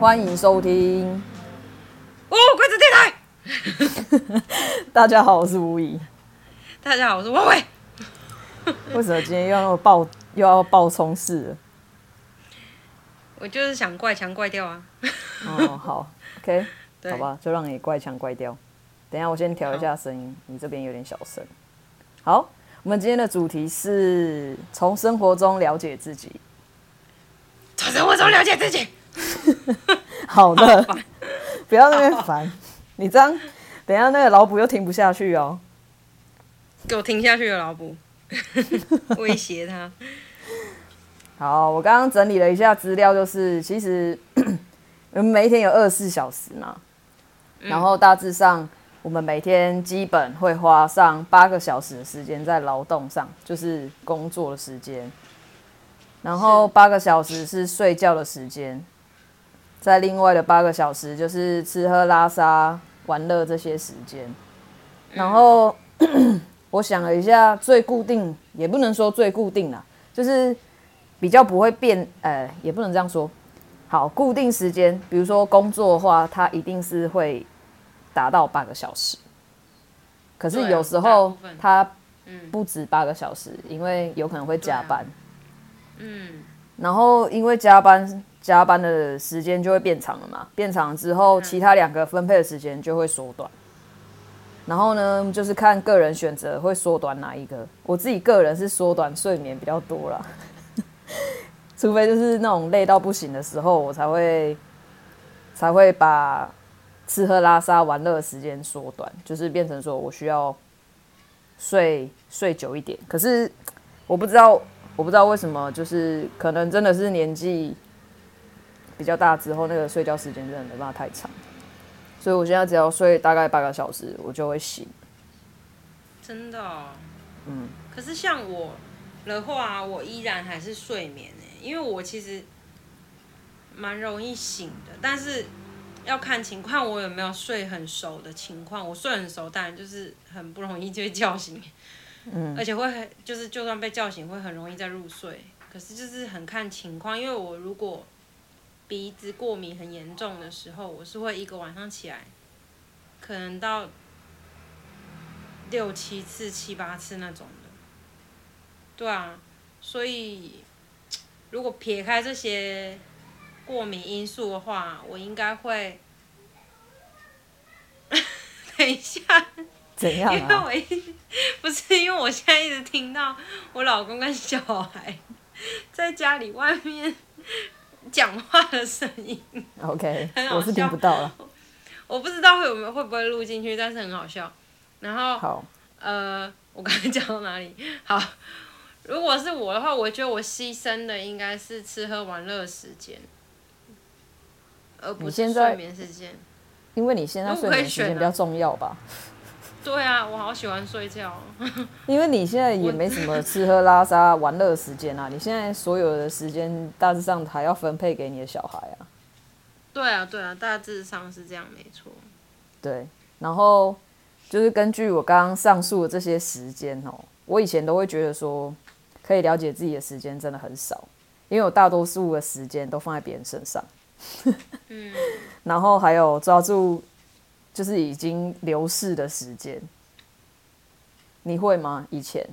欢迎收听哦，鬼子电台。大家好，我是吴仪。大家好，我是王伟。为什么今天又要爆又要爆冲式了？我就是想怪腔怪掉啊。哦，好，OK，好吧，就让你怪腔怪掉。等一下，我先调一下声音，你这边有点小声。好，我们今天的主题是从生活中了解自己。从生活中了解自己。好的，好烦不要那边烦。你这样，等一下那个老卜又停不下去哦。给我听下去了，老卜。威胁他。好，我刚刚整理了一下资料，就是其实 我们每一天有二十四小时嘛，然后大致上我们每天基本会花上八个小时的时间在劳动上，就是工作的时间，然后八个小时是睡觉的时间，在另外的八个小时就是吃喝拉撒玩乐这些时间，然后。我想了一下，最固定也不能说最固定啦，就是比较不会变，呃，也不能这样说。好，固定时间，比如说工作的话，它一定是会达到八个小时。可是有时候它不止八个小时，因为有可能会加班。嗯。然后因为加班，加班的时间就会变长了嘛，变长之后，其他两个分配的时间就会缩短。然后呢，就是看个人选择会缩短哪一个。我自己个人是缩短睡眠比较多啦，除非就是那种累到不行的时候，我才会才会把吃喝拉撒玩乐的时间缩短，就是变成说我需要睡睡久一点。可是我不知道，我不知道为什么，就是可能真的是年纪比较大之后，那个睡觉时间真的没办法太长。所以我现在只要睡大概八个小时，我就会醒。真的哦？嗯。可是像我的话，我依然还是睡眠呢，因为我其实蛮容易醒的，但是要看情况，我有没有睡很熟的情况。我睡很熟，当然就是很不容易 就会叫醒，而且会很就是就算被叫醒，会很容易再入睡。可是就是很看情况，因为我如果鼻子过敏很严重的时候，我是会一个晚上起来，可能到六七次、七八次那种的。对啊，所以如果撇开这些过敏因素的话，我应该会。等一下。怎样啊？因为我一不是因为我现在一直听到我老公跟小孩 在家里外面。讲话的声音，OK，我是听不到了。我不知道会有没有会不会录进去，但是很好笑。然后，好，呃，我刚才讲到哪里？好，如果是我的话，我觉得我牺牲的应该是吃喝玩乐时间，而不是睡眠时间。因为你现在睡眠时间比较重要吧？对啊，我好喜欢睡觉。因为你现在也没什么吃喝拉撒玩乐时间啊，你现在所有的时间大致上还要分配给你的小孩啊。对啊，对啊，大致上是这样，没错。对，然后就是根据我刚刚上述的这些时间哦，我以前都会觉得说，可以了解自己的时间真的很少，因为我大多数的时间都放在别人身上。嗯，然后还有抓住。就是已经流逝的时间，你会吗？以前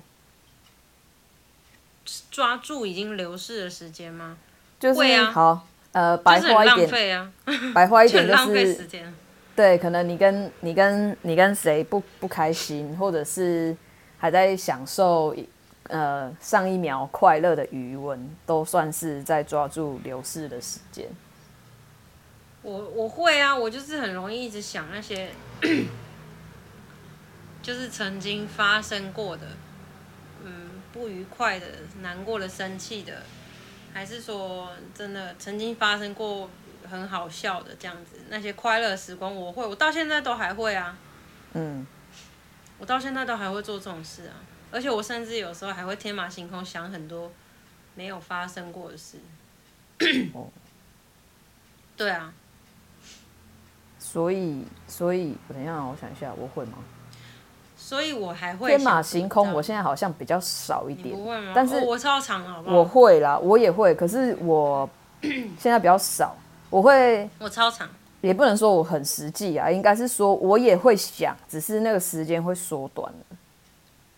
抓住已经流逝的时间吗？就是会啊。好，呃，白花一点，就是啊、白花一点就是浪费时间。对，可能你跟你跟你跟谁不不开心，或者是还在享受呃上一秒快乐的余温，都算是在抓住流逝的时间。我我会啊，我就是很容易一直想那些，就是曾经发生过的，嗯，不愉快的、难过的、生气的，还是说真的曾经发生过很好笑的这样子，那些快乐时光，我会，我到现在都还会啊，嗯，我到现在都还会做这种事啊，而且我甚至有时候还会天马行空想很多没有发生过的事，哦，对啊。所以，所以我等一下，我想一下，我会吗？所以我还会天马行空。我现在好像比较少一点，不会吗？但是、哦、我超常好不好？我会啦，我也会。可是我现在比较少，我会，我超长，也不能说我很实际啊，应该是说我也会想，只是那个时间会缩短了。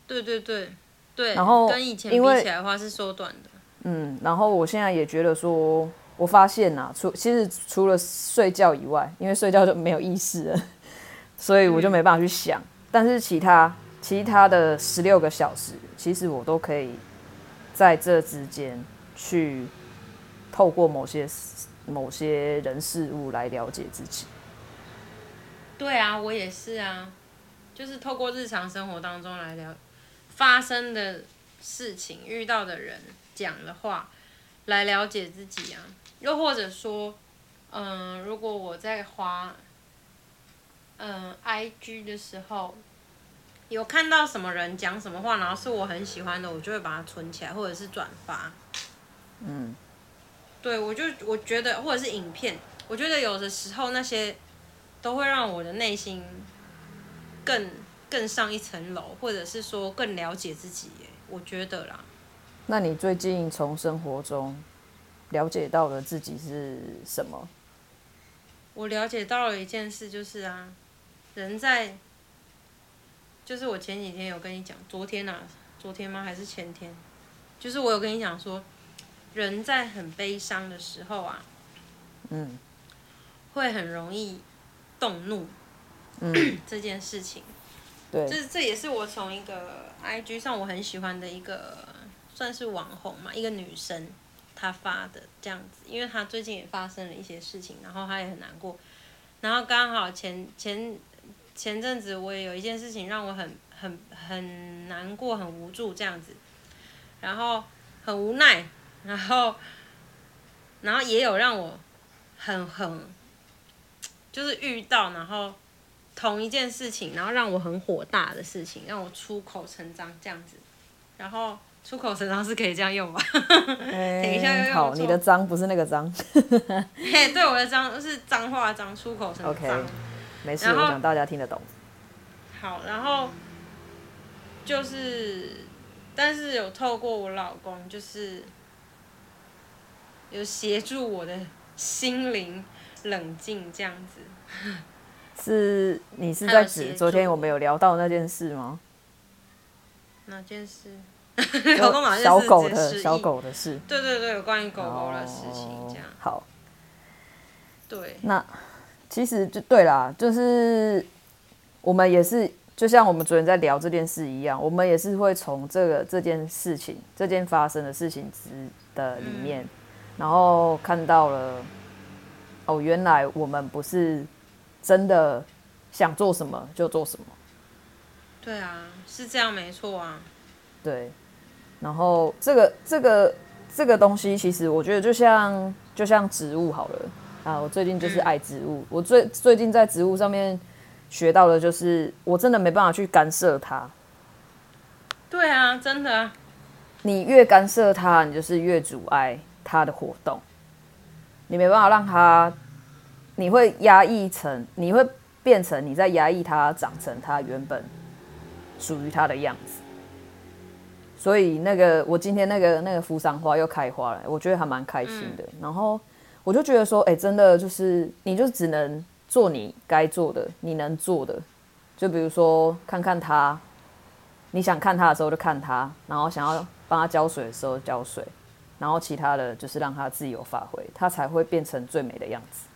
对对对对，然后跟以前比起来的话是缩短的。嗯，然后我现在也觉得说，我发现呐、啊，除其实除了睡觉以外，因为睡觉就没有意识了，所以我就没办法去想。嗯、但是其他其他的十六个小时，其实我都可以在这之间去透过某些某些人事物来了解自己。对啊，我也是啊，就是透过日常生活当中来了发生的事情、遇到的人。讲的话来了解自己啊，又或者说，嗯、呃，如果我在滑，嗯、呃，IG 的时候，有看到什么人讲什么话，然后是我很喜欢的，我就会把它存起来，或者是转发。嗯，对，我就我觉得，或者是影片，我觉得有的时候那些都会让我的内心更更上一层楼，或者是说更了解自己。我觉得啦。那你最近从生活中了解到了自己是什么？我了解到了一件事，就是啊，人在，就是我前几天有跟你讲，昨天啊，昨天吗？还是前天？就是我有跟你讲说，人在很悲伤的时候啊，嗯，会很容易动怒，嗯，这件事情，对，这这也是我从一个 IG 上我很喜欢的一个。算是网红嘛，一个女生，他发的这样子，因为他最近也发生了一些事情，然后他也很难过，然后刚好前前前阵子我也有一件事情让我很很很难过，很无助这样子，然后很无奈，然后然后也有让我很很就是遇到，然后同一件事情，然后让我很火大的事情，让我出口成章这样子，然后。出口成章是可以这样用吧？欸、等一下又用好，你的脏不是那个脏。嘿，对，我的脏是脏话脏，出口成章。OK，没事，我想大家听得懂。好，然后就是，但是有透过我老公，就是有协助我的心灵冷静这样子。是你是在指昨天我们有聊到那件事吗？哪件事？小狗的小狗的事，对对对，有关于狗狗的事情，这样。好。对。那其实就对啦，就是我们也是，就像我们昨天在聊这件事一样，我们也是会从这个这件事情、这件发生的事情之的里面，嗯、然后看到了，哦，原来我们不是真的想做什么就做什么。对啊，是这样，没错啊。对。然后这个这个这个东西，其实我觉得就像就像植物好了啊。我最近就是爱植物，我最最近在植物上面学到的就是，我真的没办法去干涉它。对啊，真的。你越干涉它，你就是越阻碍它的活动。你没办法让它，你会压抑成，你会变成你在压抑它长成它原本属于它的样子。所以那个，我今天那个那个扶桑花又开花了，我觉得还蛮开心的。然后我就觉得说，哎，真的就是，你就只能做你该做的，你能做的。就比如说看看它，你想看它的时候就看它，然后想要帮它浇水的时候浇水，然后其他的就是让它自由发挥，它才会变成最美的样子。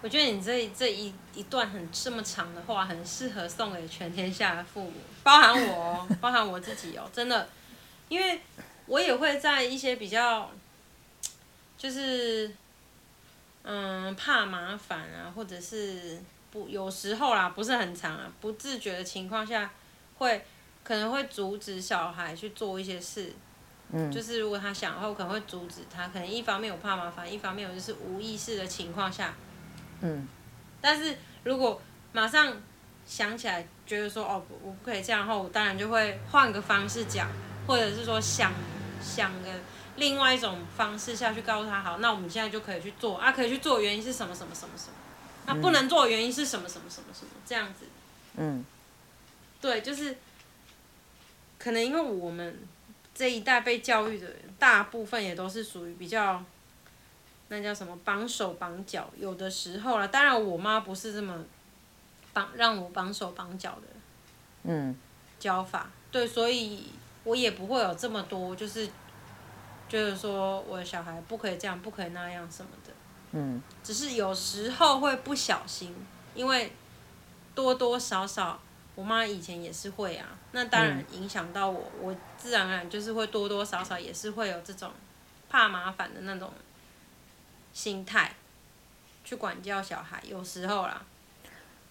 我觉得你这这一一段很这么长的话，很适合送给全天下的父母，包含我哦，包含我自己哦，真的，因为我也会在一些比较，就是，嗯，怕麻烦啊，或者是不有时候啦，不是很长啊，不自觉的情况下，会可能会阻止小孩去做一些事，嗯，就是如果他想的话，我可能会阻止他，可能一方面我怕麻烦，一方面我就是无意识的情况下。嗯，但是如果马上想起来，觉得说哦，我不可以这样的话，我当然就会换个方式讲，或者是说想想个另外一种方式下去告诉他，好，那我们现在就可以去做啊，可以去做，原因是什么什么什么什么，那不能做原因是什么什么什么什么这样子。嗯，对，就是可能因为我们这一代被教育的人，大部分也都是属于比较。那叫什么绑手绑脚，有的时候啦，当然我妈不是这么绑让我绑手绑脚的，嗯，教法对，所以我也不会有这么多，就是就是说我的小孩不可以这样，不可以那样什么的，嗯，只是有时候会不小心，因为多多少少。我妈以前也是会啊，那当然影响到我，我自然而然就是会多多少少也是会有这种怕麻烦的那种心态去管教小孩，有时候啦。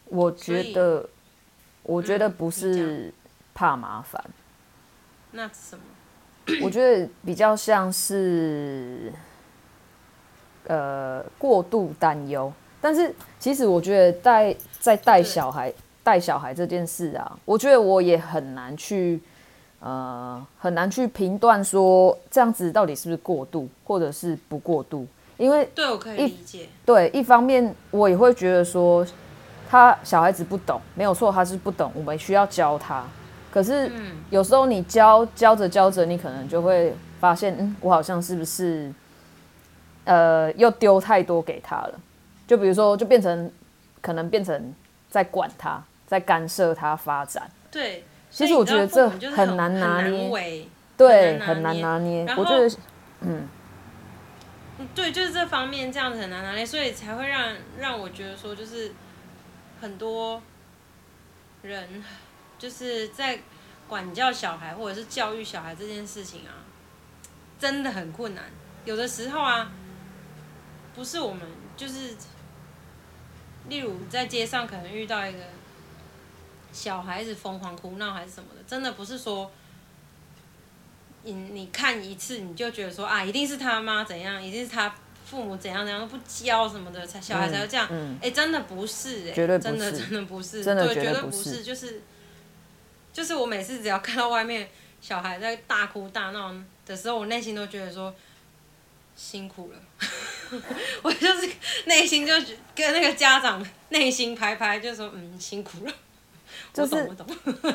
我觉得，我觉得不是怕麻烦，嗯、那什么？我觉得比较像是呃过度担忧，但是其实我觉得带在带小孩。带小孩这件事啊，我觉得我也很难去，呃，很难去评断说这样子到底是不是过度，或者是不过度。因为对，我可以理解。对，一方面我也会觉得说，他小孩子不懂，没有错，他是不懂，我们需要教他。可是有时候你教教着教着，你可能就会发现，嗯，我好像是不是，呃，又丢太多给他了？就比如说，就变成可能变成在管他。在干涉他发展，对，其实我觉得这很难拿捏，对，很难拿捏。我觉得，嗯，对，就是这方面这样子很难拿捏，所以才会让让我觉得说，就是很多人就是在管教小孩或者是教育小孩这件事情啊，真的很困难。有的时候啊，不是我们就是，例如在街上可能遇到一个。小孩子疯狂哭闹还是什么的，真的不是说，你你看一次你就觉得说啊，一定是他妈怎样，一定是他父母怎样怎样不教什么的，才小孩才会这样。哎、嗯嗯欸，真的不是，哎，真的真的不是，真的对，绝对不是，就是就是我每次只要看到外面小孩在大哭大闹的时候，我内心都觉得说辛苦了，我就是内心就跟那个家长内心拍拍，就说嗯辛苦了。就是我懂，我懂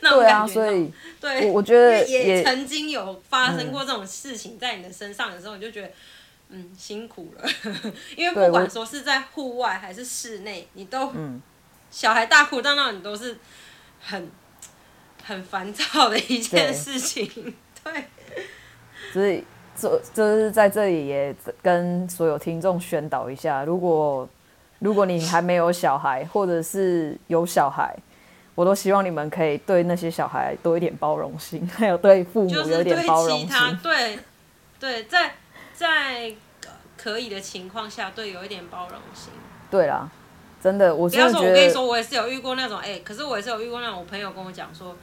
对啊，所以对，我觉得也曾经有发生过这种事情在你的身上的时候，你就觉得嗯辛苦了，因为不管说是在户外还是室内，你都小孩大哭大闹，你都是很很烦躁的一件事情。对，对。所以这就是在这里也跟所有听众宣导一下，如果如果你还没有小孩，或者是有小孩。我都希望你们可以对那些小孩多一点包容心，还有对父母有一点包容心。对，对，在在可以的情况下，对有一点包容心。对啦，真的，我是觉得。不要说，我跟你说，我也是有遇过那种，哎、欸，可是我也是有遇过那种，我朋友跟我讲说，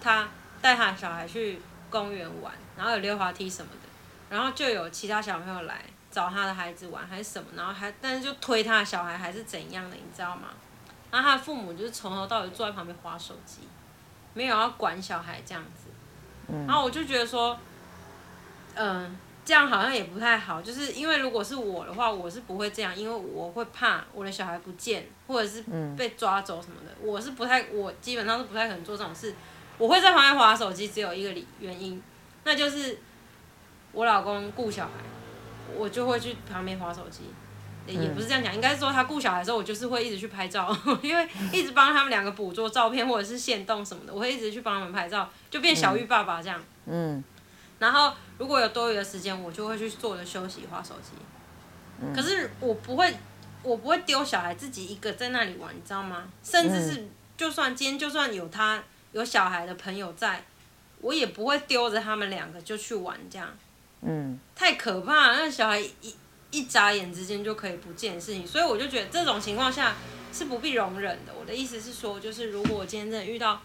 他带他的小孩去公园玩，然后有溜滑梯什么的，然后就有其他小朋友来找他的孩子玩，还是什么，然后还但是就推他的小孩，还是怎样的，你知道吗？然后他的父母就是从头到尾坐在旁边划手机，没有要管小孩这样子。然后我就觉得说，嗯，这样好像也不太好。就是因为如果是我的话，我是不会这样，因为我会怕我的小孩不见，或者是被抓走什么的。我是不太，我基本上是不太可能做这种事。我会在旁边划手机，只有一个理原因，那就是我老公顾小孩，我就会去旁边划手机。也不是这样讲，应该是说他顾小孩的时候，我就是会一直去拍照，因为一直帮他们两个捕捉照片或者是现动什么的，我会一直去帮他们拍照，就变小玉爸爸这样。嗯。然后如果有多余的时间，我就会去坐着休息、划手机。嗯。可是我不会，我不会丢小孩自己一个在那里玩，你知道吗？甚至是就算今天就算有他有小孩的朋友在，我也不会丢着他们两个就去玩这样。嗯。太可怕了，那小孩一。一眨眼之间就可以不见的事情，所以我就觉得这种情况下是不必容忍的。我的意思是说，就是如果我今天真的遇到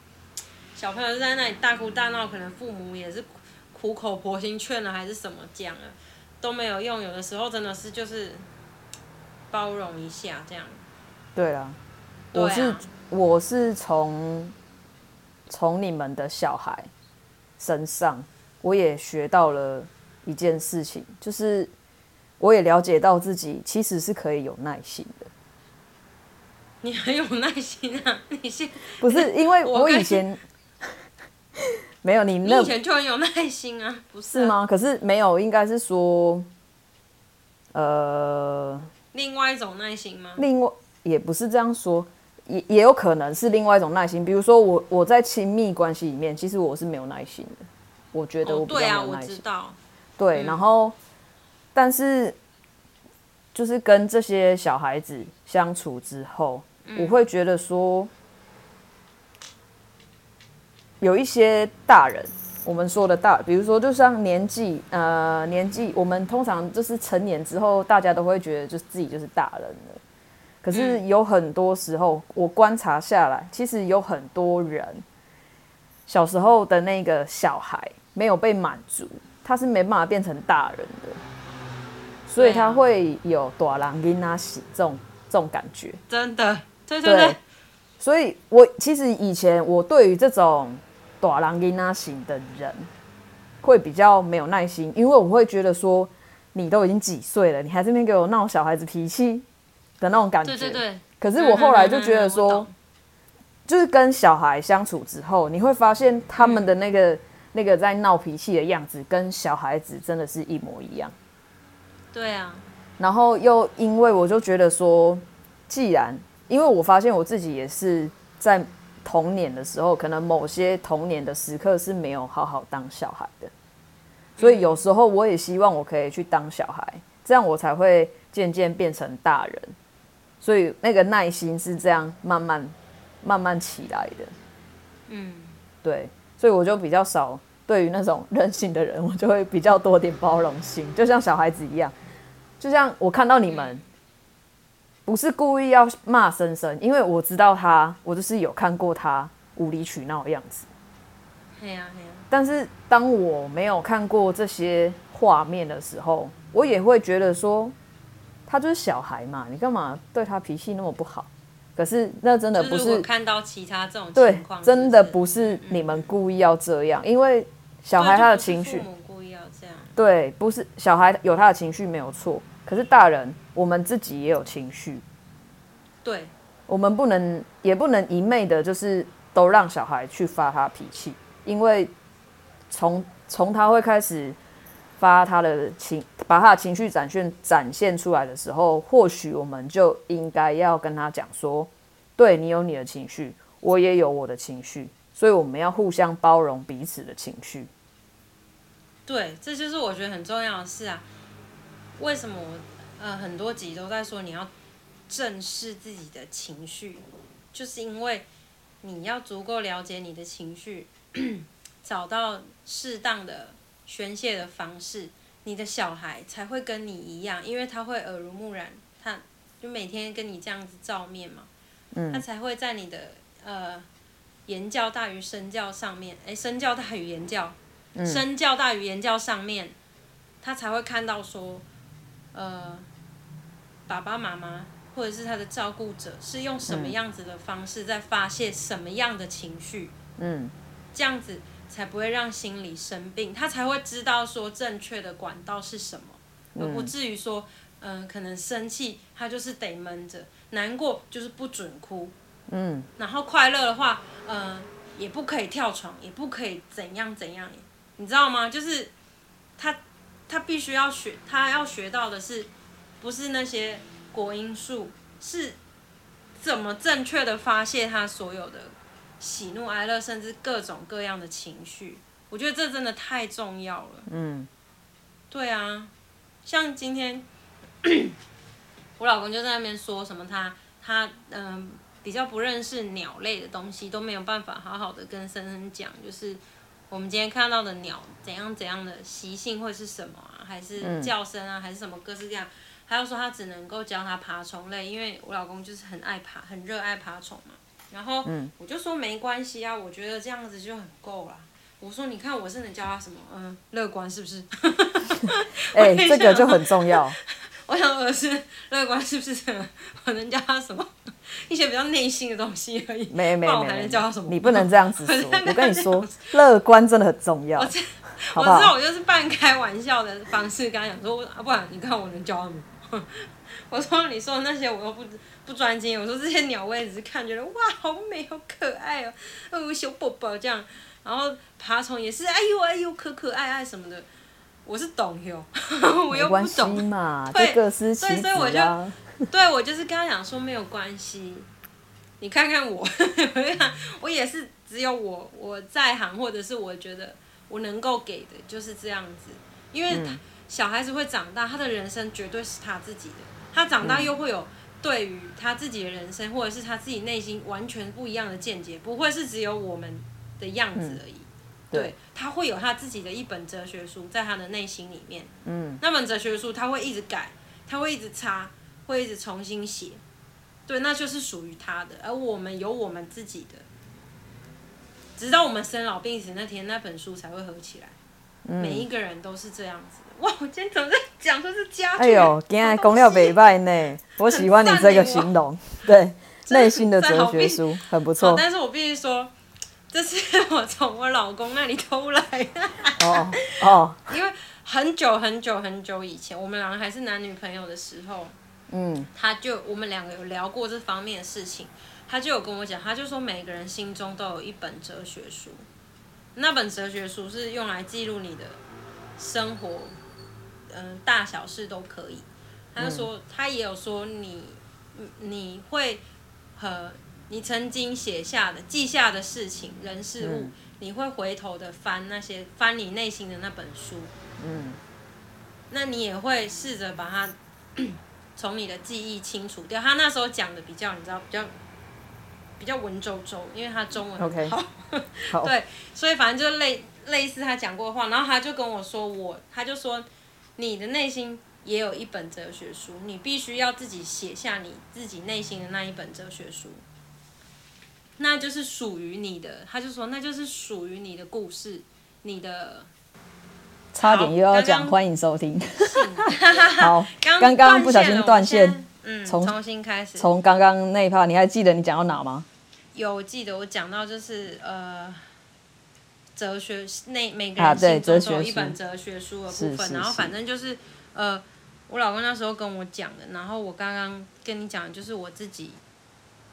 小朋友在那里大哭大闹，可能父母也是苦口婆心劝了，还是什么讲了都没有用。有的时候真的是就是包容一下这样。对啊，我是我是从从你们的小孩身上，我也学到了一件事情，就是。我也了解到自己其实是可以有耐心的。你很有耐心啊！你先 不是因为我以前 没有你那，你以前就很有耐心啊，不是，啊、是吗？可是没有，应该是说，呃，另外一种耐心吗？另外也不是这样说，也也有可能是另外一种耐心。比如说我我在亲密关系里面，其实我是没有耐心的。我觉得对啊，我知道。对，然后，嗯、但是就是跟这些小孩子相处之后，嗯、我会觉得说，有一些大人。我们说的大，比如说，就像年纪，呃，年纪，我们通常就是成年之后，大家都会觉得，就是自己就是大人了。可是有很多时候，我观察下来，其实有很多人小时候的那个小孩没有被满足，他是没办法变成大人的，所以他会有大人囡仔死这种这种感觉。真的，对对对。所以我其实以前我对于这种。大人囡仔型的人会比较没有耐心，因为我会觉得说，你都已经几岁了，你还在那边给我闹小孩子脾气的那种感觉。对对对。可是我后来就觉得说，就是跟小孩相处之后，你会发现他们的那个那个在闹脾气的样子，跟小孩子真的是一模一样。对啊。然后又因为我就觉得说，既然因为我发现我自己也是在。童年的时候，可能某些童年的时刻是没有好好当小孩的，所以有时候我也希望我可以去当小孩，这样我才会渐渐变成大人。所以那个耐心是这样慢慢慢慢起来的。嗯，对，所以我就比较少对于那种 任性的人，我就会比较多点包容心，就像小孩子一样，就像我看到你们。不是故意要骂森森，因为我知道他，我就是有看过他无理取闹的样子。但是当我没有看过这些画面的时候，我也会觉得说，他就是小孩嘛，你干嘛对他脾气那么不好？可是那真的不是。是看到其他这种情况，对，真的不是你们故意要这样，嗯、因为小孩他的情绪。对，不是小孩有他的情绪没有错，可是大人。我们自己也有情绪，对，我们不能也不能一昧的，就是都让小孩去发他脾气，因为从从他会开始发他的情，把他的情绪展现展现出来的时候，或许我们就应该要跟他讲说，对，你有你的情绪，我也有我的情绪，所以我们要互相包容彼此的情绪。对，这就是我觉得很重要的事啊，为什么我？呃，很多集都在说你要正视自己的情绪，就是因为你要足够了解你的情绪，找到适当的宣泄的方式，你的小孩才会跟你一样，因为他会耳濡目染，他就每天跟你这样子照面嘛，嗯，他才会在你的呃言教大于身教上面，哎，身教大于言教，嗯，身教大于言教上面，他才会看到说。呃，爸爸妈妈或者是他的照顾者是用什么样子的方式在发泄什么样的情绪？嗯，这样子才不会让心理生病，他才会知道说正确的管道是什么，而不至于说，嗯、呃，可能生气他就是得闷着，难过就是不准哭，嗯，然后快乐的话，嗯、呃，也不可以跳床，也不可以怎样怎样，你知道吗？就是他。他必须要学，他要学到的是，不是那些国音数，是怎么正确的发泄他所有的喜怒哀乐，甚至各种各样的情绪。我觉得这真的太重要了。嗯，对啊，像今天 我老公就在那边说什么他，他他嗯比较不认识鸟类的东西，都没有办法好好的跟森森讲，就是。我们今天看到的鸟怎样怎样的习性会是什么啊？还是叫声啊？还是什么各式各样？他又说他只能够教他爬虫类，因为我老公就是很爱爬，很热爱爬虫嘛。然后我就说没关系啊，我觉得这样子就很够了。我说你看我是能教他什么？嗯，乐观是不是？哎、欸，这个就很重要。我想说的是乐观是不是？我能教他什么？一些比较内心的东西而已。没没没，我还能教他什么？你不能这样子说。我跟你说，乐观真的很重要。我知道，我知道，我就是半开玩笑的方式跟他讲说，啊，不然你看我能教他们。我说你说的那些我又不不专精。我说这些鸟我也只是看觉得哇，好美，好可爱哦，哦小宝宝这样。然后爬虫也是，哎呦哎呦，可可爱爱什么的。我是懂哟，我又不懂嘛，对，各司其职啊。所以我就 对我就是跟他讲说没有关系，你看看我，我也是只有我我在行，或者是我觉得我能够给的就是这样子，因为小孩子会长大，他的人生绝对是他自己的，他长大又会有对于他自己的人生，或者是他自己内心完全不一样的见解，不会是只有我们的样子而已。对，他会有他自己的一本哲学书，在他的内心里面。嗯，那本哲学书他会一直改，他会一直擦，会一直重新写。对，那就是属于他的。而我们有我们自己的，直到我们生老病死那天，那本书才会合起来。嗯，每一个人都是这样子的。哇，我今天怎么在讲说是家？哎呦，今天讲了袂歹呢。我喜欢你这个形容，对，内心的哲学书很不错。但是我必须说。这是 我从我老公那里偷来的。哦哦，因为很久很久很久以前，我们两个还是男女朋友的时候，嗯，他就我们两个有聊过这方面的事情，他就有跟我讲，他就说每个人心中都有一本哲学书，那本哲学书是用来记录你的生活，嗯、呃，大小事都可以。他就说，他也有说你，你会和。你曾经写下的、记下的事情、人事物，嗯、你会回头的翻那些，翻你内心的那本书。嗯，那你也会试着把它从你的记忆清除掉。他那时候讲的比较，你知道，比较比较文绉绉，因为他中文很好。Okay. 好 对，所以反正就类类似他讲过的话，然后他就跟我说我，我他就说你的内心也有一本哲学书，你必须要自己写下你自己内心的那一本哲学书。那就是属于你的，他就说那就是属于你的故事，你的。差点又要讲，欢迎收听。好，刚刚不小心断线，嗯，从重新开始。从刚刚那一趴，你还记得你讲到哪吗？有记得，我讲到就是呃，哲学那每个人心中都有一本哲学书的部分，然后反正就是呃，我老公那时候跟我讲的，然后我刚刚跟你讲的就是我自己。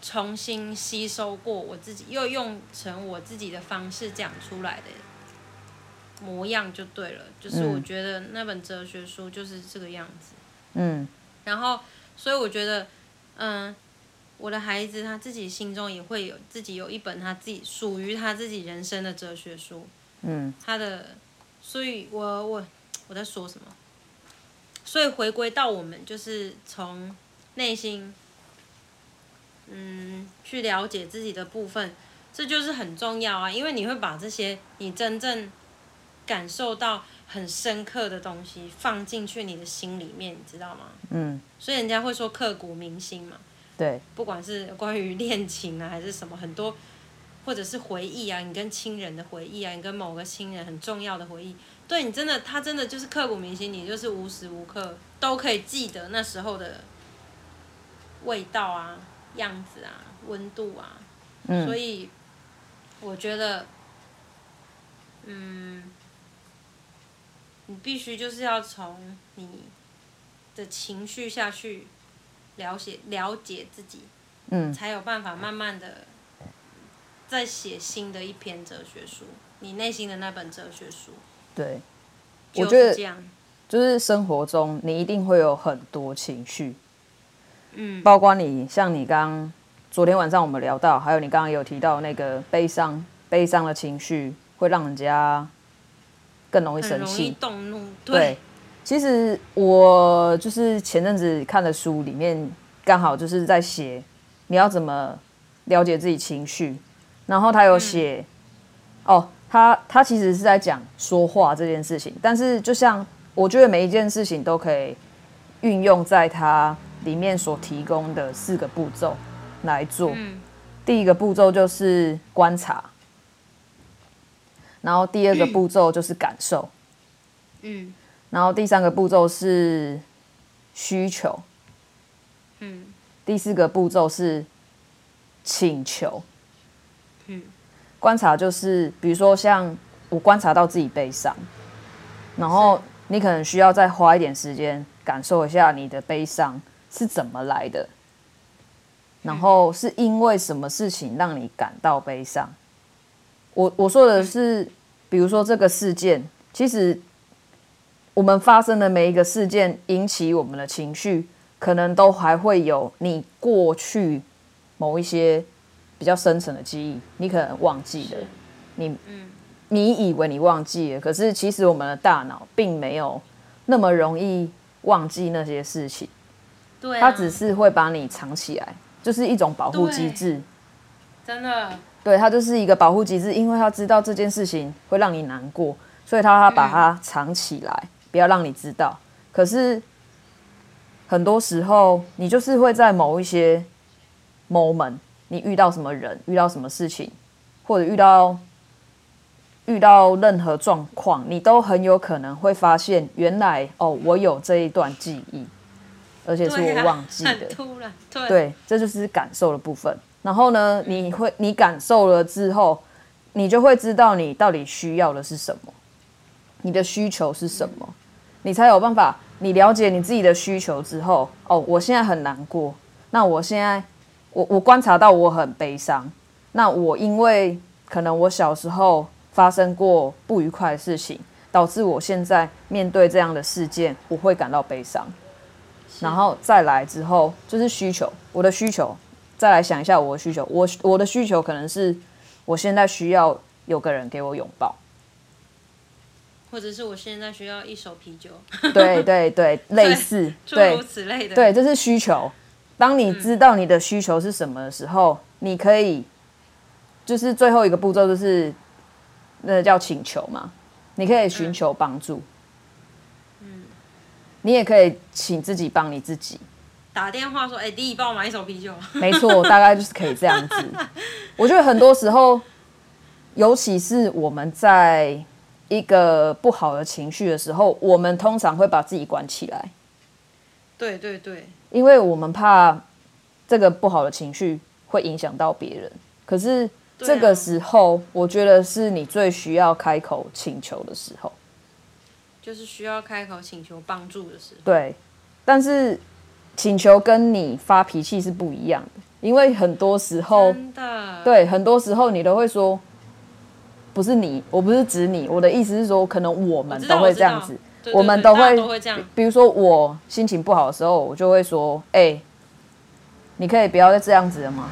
重新吸收过我自己，又用成我自己的方式讲出来的模样就对了。就是我觉得那本哲学书就是这个样子。嗯。然后，所以我觉得，嗯，我的孩子他自己心中也会有自己有一本他自己属于他自己人生的哲学书。嗯。他的，所以我我我在说什么？所以回归到我们就是从内心。嗯，去了解自己的部分，这就是很重要啊！因为你会把这些你真正感受到很深刻的东西放进去你的心里面，你知道吗？嗯。所以人家会说刻骨铭心嘛。对。不管是关于恋情啊，还是什么，很多或者是回忆啊，你跟亲人的回忆啊，你跟某个亲人很重要的回忆，对你真的，他真的就是刻骨铭心，你就是无时无刻都可以记得那时候的味道啊。样子啊，温度啊，嗯，所以我觉得，嗯，你必须就是要从你的情绪下去了解了解自己，嗯，才有办法慢慢的再写新的一篇哲学书，你内心的那本哲学书。对，我觉得这样，就是生活中你一定会有很多情绪。嗯，包括你，像你刚昨天晚上我们聊到，还有你刚刚有提到那个悲伤，悲伤的情绪会让人家更容易生气、动怒。对，对，其实我就是前阵子看的书里面，刚好就是在写你要怎么了解自己情绪，然后他有写，嗯、哦，他他其实是在讲说话这件事情，但是就像我觉得每一件事情都可以运用在他。里面所提供的四个步骤来做，嗯，第一个步骤就是观察，然后第二个步骤就是感受，嗯，然后第三个步骤是需求，嗯，第四个步骤是请求，嗯，观察就是比如说像我观察到自己悲伤，然后你可能需要再花一点时间感受一下你的悲伤。是怎么来的？然后是因为什么事情让你感到悲伤？我我说的是，比如说这个事件，其实我们发生的每一个事件引起我们的情绪，可能都还会有你过去某一些比较深层的记忆，你可能忘记了，你，嗯，你以为你忘记了，可是其实我们的大脑并没有那么容易忘记那些事情，对啊，它只是会把你藏起来，就是一种保护机制，真的，对，它就是一个保护机制，因为他知道这件事情会让你难过，所以他他把它藏起来。嗯不要让你知道，可是很多时候你就是会在某一些 moment，你遇到什么人，遇到什么事情，或者遇到遇到任何状况，你都很有可能会发现，原来哦，我有这一段记忆，而且是我忘记的。很突然，对，对，这就是感受的部分。然后呢，你会你感受了之后，你就会知道你到底需要的是什么，你的需求是什么。你才有办法，你了解你自己的需求之后，哦，我现在很难过，那我现在，我我观察到我很悲伤，那我因为可能我小时候发生过不愉快的事情，导致我现在面对这样的事件，我会感到悲伤，然后再来之后就是需求，我的需求，再来想一下我的需求，我我的需求可能是我现在需要有个人给我拥抱。或者是我现在需要一手啤酒，对对 对，类似，诸如此类的，对，这是需求。当你知道你的需求是什么的时候，嗯、你可以，就是最后一个步骤就是，那、叫请求嘛，你可以寻求帮助，嗯，你也可以请自己帮你自己，打电话说，哎、欸，弟，帮我买一手啤酒，没错，大概就是可以这样子。我觉得很多时候，尤其是我们在。一个不好的情绪的时候，我们通常会把自己关起来。对对对，因为我们怕这个不好的情绪会影响到别人。可是这个时候，我觉得是你最需要开口请求的时候，就是需要开口请求帮助的时候。对，但是请求跟你发脾气是不一样的，因为很多时候，对，很多时候你都会说。不是你，我不是指你，我的意思是说，可能我们都会这样子，我，们都会，都会这样。比如说我心情不好的时候，我就会说：“哎、欸，你可以不要再这样子了吗？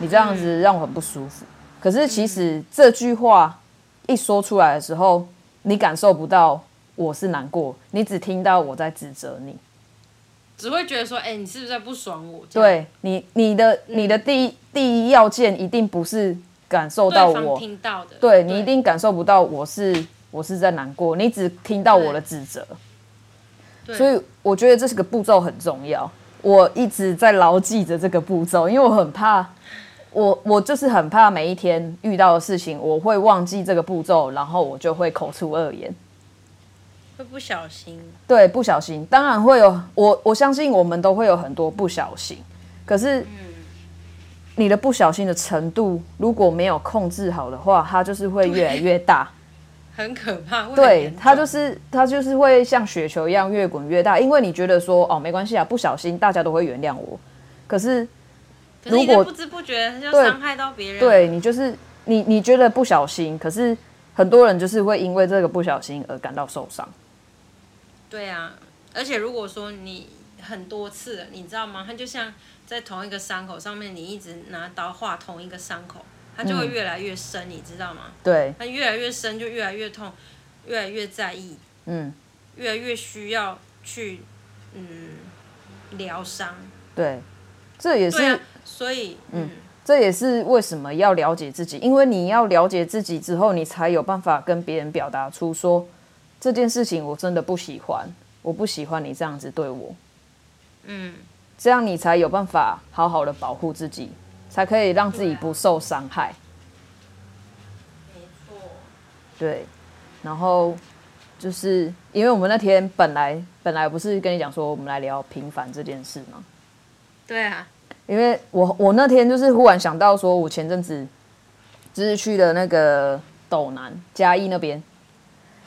你这样子让我很不舒服。嗯”可是其实这句话一说出来的时候，你感受不到我是难过，你只听到我在指责你，只会觉得说：“哎、欸，你是不是在不爽我？”对你，你的你的第一第一要件一定不是。感受到我听到的，对，你一定感受不到我是我是在难过，你只听到我的指责，所以我觉得这是个步骤很重要。我一直在牢记着这个步骤，因为我很怕，我我就是很怕每一天遇到的事情，我会忘记这个步骤，然后我就会口出恶言，会不小心。对，不小心，当然会有，我我相信我们都会有很多不小心，可是。嗯你的不小心的程度如果没有控制好的话，它就是会越来越大，很可怕。对，它就是它就是会像雪球一样越滚越大。因为你觉得说哦没关系啊，不小心大家都会原谅我。可是如果不知不觉就伤害到别人，对你就是你你觉得不小心，可是很多人就是会因为这个不小心而感到受伤。对啊，而且如果说你很多次，你知道吗？它就像。在同一个伤口上面，你一直拿刀划同一个伤口，它就会越来越深，嗯、你知道吗？对，它越来越深就越来越痛，越来越在意，嗯，越来越需要去嗯疗伤。对，这也是，啊、所以嗯，这也是为什么要了解自己，因为你要了解自己之后，你才有办法跟别人表达出说这件事情我真的不喜欢，我不喜欢你这样子对我，嗯。这样你才有办法好好的保护自己，才可以让自己不受伤害。没错。对，然后就是因为我们那天本来本来不是跟你讲说我们来聊平凡这件事吗？对啊。因为我我那天就是忽然想到说，我前阵子就是去了那个斗南嘉义那边，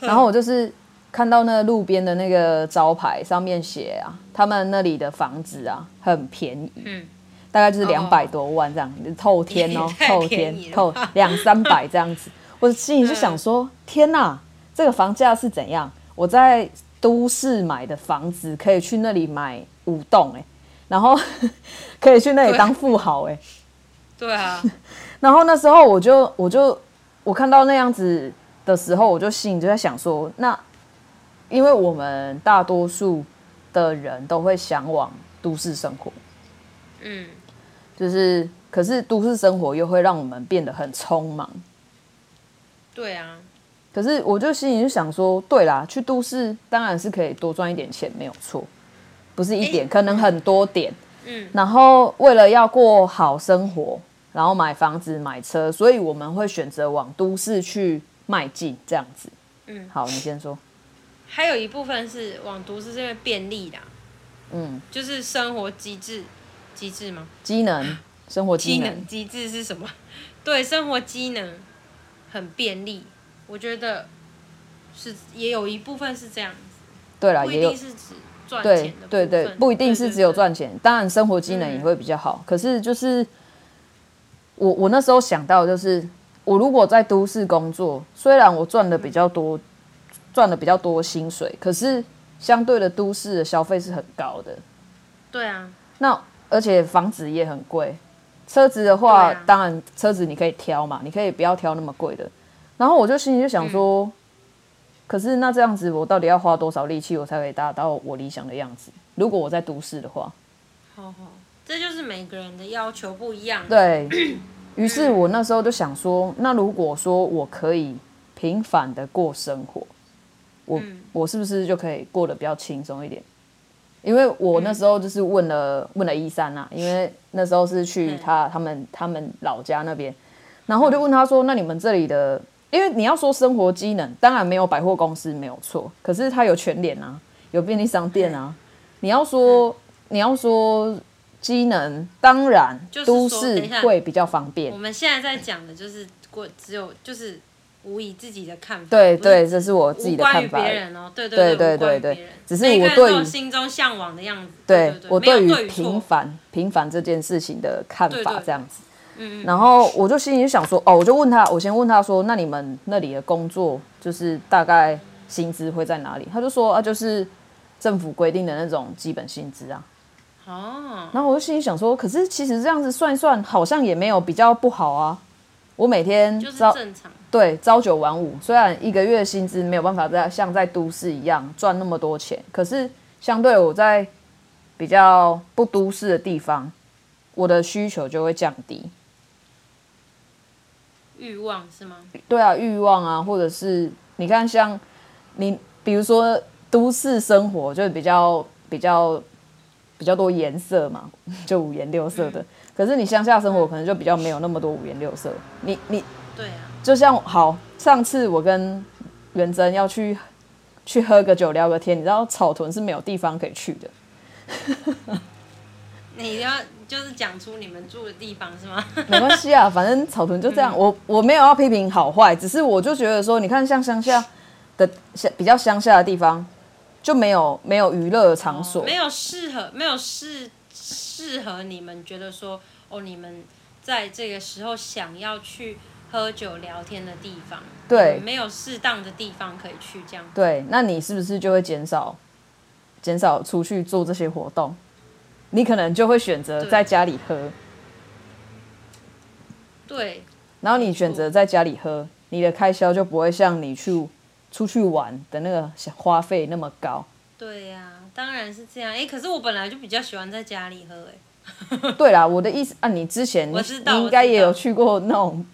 然后我就是。看到那路边的那个招牌上面写啊，他们那里的房子啊很便宜，嗯，大概就是两百多万这样，哦、透天哦，透天透两三百这样子。我心里就想说，天哪，这个房价是怎样？我在都市买的房子，可以去那里买五栋哎，然后 可以去那里当富豪哎。对啊。然后那时候我就我就我看到那样子的时候，我就心里就在想说，那因为我们大多数的人都会向往都市生活，嗯，就是可是都市生活又会让我们变得很匆忙。对啊。可是我就心里就想说，对啦，去都市当然是可以多赚一点钱，没有错，不是一点，欸、可能很多点。嗯。然后为了要过好生活，然后买房子、买车，所以我们会选择往都市去迈进，这样子。嗯。好，你先说。还有一部分是往都市这边便利的。嗯。就是生活机制，机制吗？机能，生活机能。机制是什么？对，生活机能很便利。我觉得是也有一部分是这样子，对啦，也有是指赚钱的对对对，不一定是只有赚钱，当然生活机能也会比较好。嗯、可是就是我我那时候想到，就是我如果在都市工作，虽然我赚的比较多，赚的比较多薪水，可是相对的都市的消费是很高的。对啊，那而且房子也很贵，车子的话，啊、当然车子你可以挑嘛，你可以不要挑那么贵的。然后我就心里就想说，嗯、可是那这样子，我到底要花多少力气，我才可以达到我理想的样子？如果我在都市的话，好好，这就是每个人的要求不一样。对，于是，我那时候就想说，那如果说我可以平凡的过生活，我、嗯、我是不是就可以过得比较轻松一点？因为我那时候就是问了、嗯、问了一三啊，因为那时候是去他他们他们老家那边，然后我就问他说，那你们这里的。因为你要说生活机能，当然没有百货公司没有错，可是它有全联啊，有便利商店啊。你要说你要说机能，当然都市会比较方便。我们现在在讲的就是过，只有就是无以自己的看法。对对，这是我自己的看法。别人哦，对对对对对，只是我对于心中向往的样子。对我对于平凡平凡这件事情的看法，这样子。嗯然后我就心里就想说，哦，我就问他，我先问他说，那你们那里的工作就是大概薪资会在哪里？他就说啊，就是政府规定的那种基本薪资啊。哦。然后我就心里想说，可是其实这样子算一算，好像也没有比较不好啊。我每天朝正常对朝九晚五，虽然一个月薪资没有办法在像在都市一样赚那么多钱，可是相对我在比较不都市的地方，我的需求就会降低。欲望是吗？对啊，欲望啊，或者是你看，像你比如说都市生活，就比较比较比较多颜色嘛，就五颜六色的。嗯、可是你乡下生活可能就比较没有那么多五颜六色。你你对啊，就像好，上次我跟元珍要去去喝个酒聊个天，你知道草屯是没有地方可以去的。你要。就是讲出你们住的地方是吗？没关系啊，反正草屯就这样。嗯、我我没有要批评好坏，只是我就觉得说，你看像乡下的乡比较乡下的地方，就没有没有娱乐场所，哦、没有适合没有适适合你们觉得说哦，你们在这个时候想要去喝酒聊天的地方，对，没有适当的地方可以去这样。对，那你是不是就会减少减少出去做这些活动？你可能就会选择在家里喝，对。然后你选择在家里喝，你的开销就不会像你去出去玩的那个花费那么高。对呀、啊，当然是这样。哎，可是我本来就比较喜欢在家里喝，哎。对啦，我的意思啊，你之前你应该也有去过那种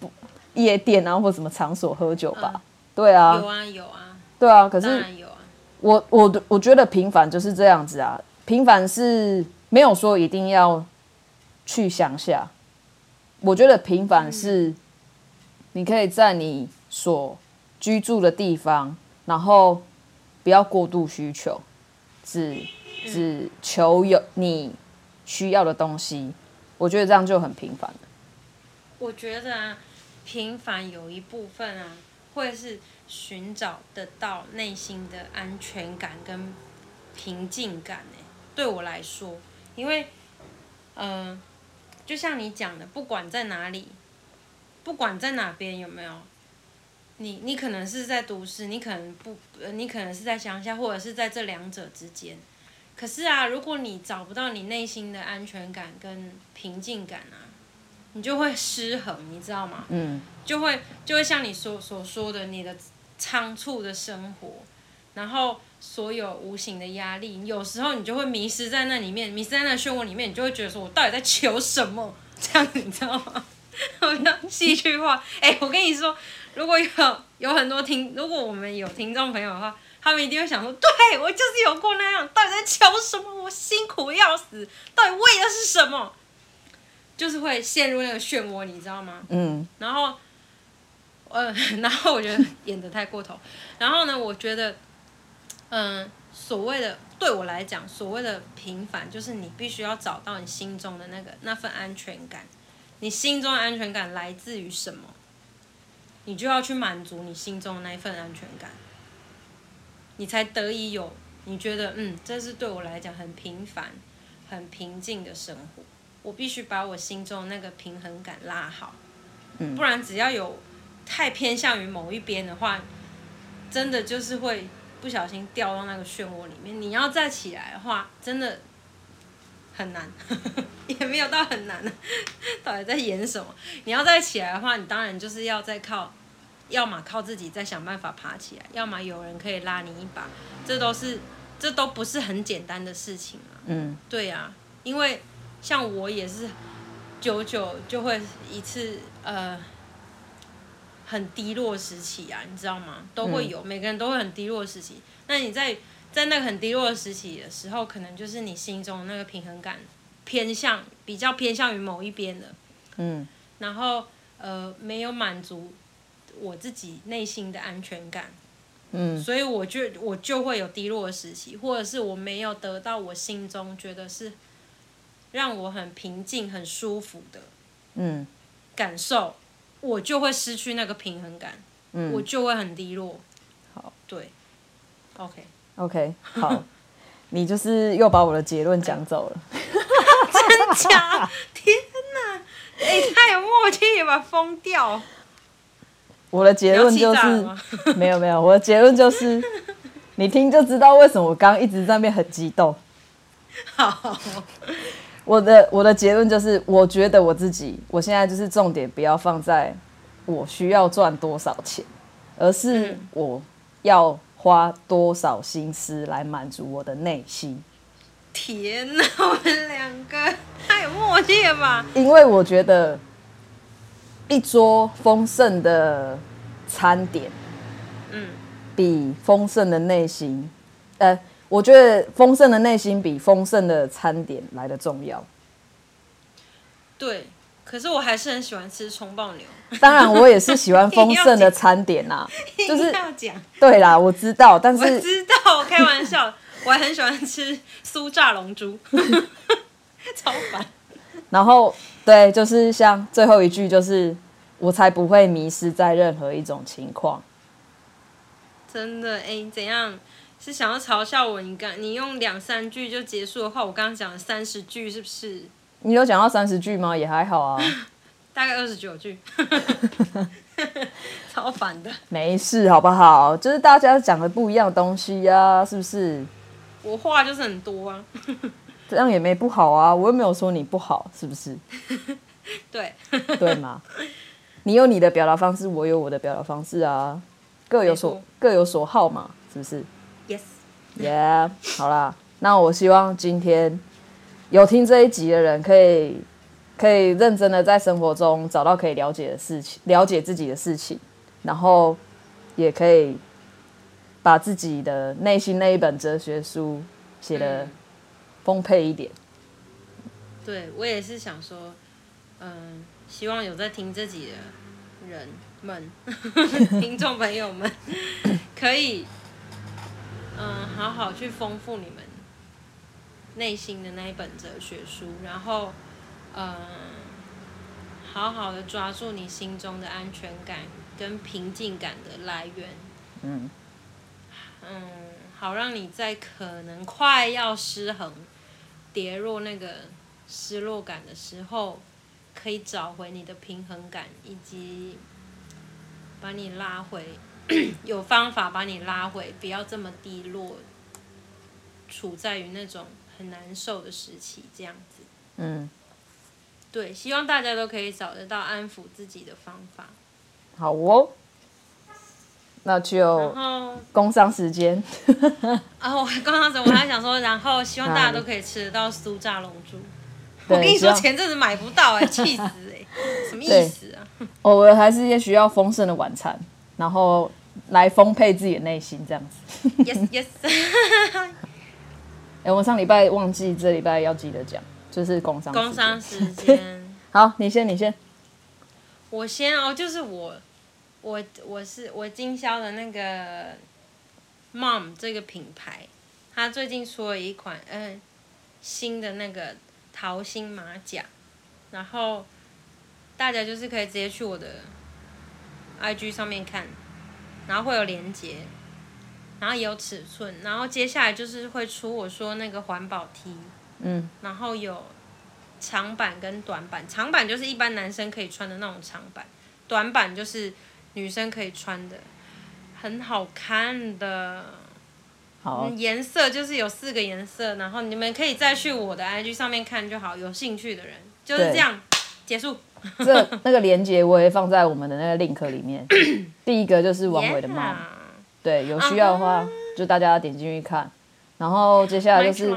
夜店啊，或什么场所喝酒吧？嗯、对啊，有啊有啊。对啊，可是。我我我觉得平凡就是这样子啊，平凡是。没有说一定要去乡下，我觉得平凡是，你可以在你所居住的地方，然后不要过度需求，只只求有你需要的东西，我觉得这样就很平凡了。我觉得啊，平凡有一部分啊，会是寻找得到内心的安全感跟平静感。对我来说。因为，嗯、呃，就像你讲的，不管在哪里，不管在哪边有没有，你你可能是在都市，你可能不，呃，你可能是在乡下，或者是在这两者之间。可是啊，如果你找不到你内心的安全感跟平静感啊，你就会失衡，你知道吗？嗯。就会就会像你所所说的，你的仓促的生活，然后所有无形的压力，有时候你就会迷失在那里面，迷失在那漩涡里面，你就会觉得说，我到底在求什么？这样子你知道吗？我讲戏剧化，哎、欸，我跟你说，如果有有很多听，如果我们有听众朋友的话，他们一定会想说，对，我就是有过那样，到底在求什么？我辛苦要死，到底为的是什么？就是会陷入那个漩涡，你知道吗？嗯，然后。呃，然后我觉得演的太过头。然后呢，我觉得，嗯、呃，所谓的对我来讲，所谓的平凡，就是你必须要找到你心中的那个那份安全感。你心中的安全感来自于什么？你就要去满足你心中的那一份安全感，你才得以有你觉得，嗯，这是对我来讲很平凡、很平静的生活。我必须把我心中那个平衡感拉好，不然只要有。太偏向于某一边的话，真的就是会不小心掉到那个漩涡里面。你要再起来的话，真的很难，也没有到很难。到底在演什么？你要再起来的话，你当然就是要再靠，要么靠自己再想办法爬起来，要么有人可以拉你一把。这都是，这都不是很简单的事情啊。嗯，对啊，因为像我也是，久久就会一次呃。很低落时期啊，你知道吗？都会有，嗯、每个人都会很低落时期。那你在在那个很低落的时期的时候，可能就是你心中的那个平衡感偏向比较偏向于某一边的，嗯，然后呃没有满足我自己内心的安全感，嗯，所以我就我就会有低落的时期，或者是我没有得到我心中觉得是让我很平静、很舒服的，嗯，感受。我就会失去那个平衡感，嗯，我就会很低落。好，对，OK，OK，、okay, 好，你就是又把我的结论讲走了，真假？天哪，哎、欸，太有默契了吧，疯掉！我的结论就是，没有没有，我的结论就是，你听就知道为什么我刚刚一直在那边很激动。好，好。我的我的结论就是，我觉得我自己，我现在就是重点不要放在我需要赚多少钱，而是我要花多少心思来满足我的内心。天哪，我们两个太有默契了吧？因为我觉得一桌丰盛的餐点，嗯，比丰盛的内心，呃。我觉得丰盛的内心比丰盛的餐点来的重要。对，可是我还是很喜欢吃葱爆牛。当然，我也是喜欢 丰盛的餐点呐，就是对啦，我知道，但是我知道，我开玩笑，我还很喜欢吃酥炸龙珠，超烦。然后，对，就是像最后一句，就是我才不会迷失在任何一种情况。真的，哎，怎样？是想要嘲笑我？你刚你用两三句就结束的话，我刚刚讲了三十句，是不是？你有讲到三十句吗？也还好啊，大概二十九句，超烦的。没事，好不好？就是大家讲的不一样的东西呀、啊，是不是？我话就是很多啊，这样也没不好啊，我又没有说你不好，是不是？对，对吗？你有你的表达方式，我有我的表达方式啊，各有所各有所好嘛，是不是？Yes，Yeah，好啦，那我希望今天有听这一集的人，可以可以认真的在生活中找到可以了解的事情，了解自己的事情，然后也可以把自己的内心那一本哲学书写的丰沛一点。嗯、对，我也是想说，嗯，希望有在听这集的人们，听众朋友们，可以。嗯，好好去丰富你们内心的那一本哲学书，然后，嗯，好好的抓住你心中的安全感跟平静感的来源。嗯，嗯，好让你在可能快要失衡、跌落那个失落感的时候，可以找回你的平衡感，以及把你拉回，有方法把你拉回，不要这么低落，处在于那种很难受的时期，这样子。嗯，对，希望大家都可以找得到安抚自己的方法。好哦，那就工商时间。啊，我刚刚我还想说，然后希望大家都可以吃得到酥炸龙珠。我跟你说，前阵子买不到哎、欸，气死哎、欸，什么意思啊？偶尔还是也需要丰盛的晚餐，然后来丰沛自己的内心，这样子。Yes yes。哎、欸，我上礼拜忘记，这礼拜要记得讲，就是工商工商时间。好，你先，你先。我先哦，就是我，我我是我经销的那个 Mom 这个品牌，它最近出了一款嗯、呃、新的那个。桃心马甲，然后大家就是可以直接去我的 IG 上面看，然后会有链接，然后也有尺寸，然后接下来就是会出我说那个环保 T，嗯，然后有长版跟短版，长版就是一般男生可以穿的那种长版，短版就是女生可以穿的，很好看的。好，颜色就是有四个颜色，然后你们可以再去我的 IG 上面看就好。有兴趣的人就是这样结束。这那个链接我也放在我们的那个 link 里面。第一个就是王伟的 yeah. 对，有需要的话、uh -huh. 就大家点进去看。然后接下来就是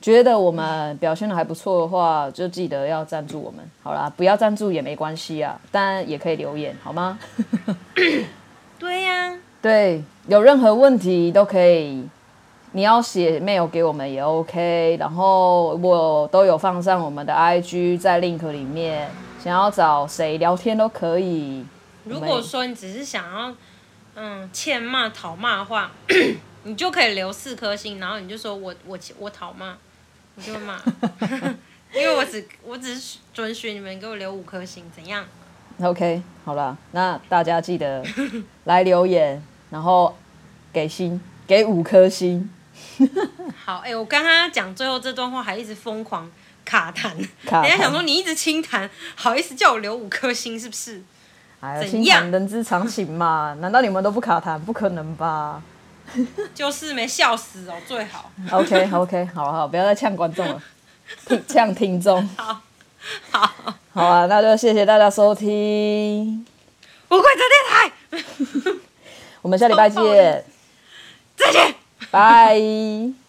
觉得我们表现的还不错的话，就记得要赞助我们。好啦，不要赞助也没关系啊，但也可以留言好吗？对呀、啊。对，有任何问题都可以，你要写 mail 给我们也 OK。然后我都有放上我们的 IG 在 link 里面，想要找谁聊天都可以。如果说你只是想要，嗯，欠骂讨骂的话，你就可以留四颗星，然后你就说我我我讨骂，你就骂，因为我只我只是准许你们给我留五颗星，怎样？OK，好了，那大家记得 来留言。然后给星，给五颗星。好，哎、欸，我刚刚讲最后这段话还一直疯狂卡弹，人家想说你一直轻弹，好意思叫我留五颗星是不是？哎呀，轻弹人之常情嘛，难道你们都不卡痰？不可能吧？就是没笑死哦，最好。OK OK，好好，不要再呛观众了，呛听众。好，好，好啊，那就谢谢大家收听。无规则电台。我们下礼拜见，再见，拜。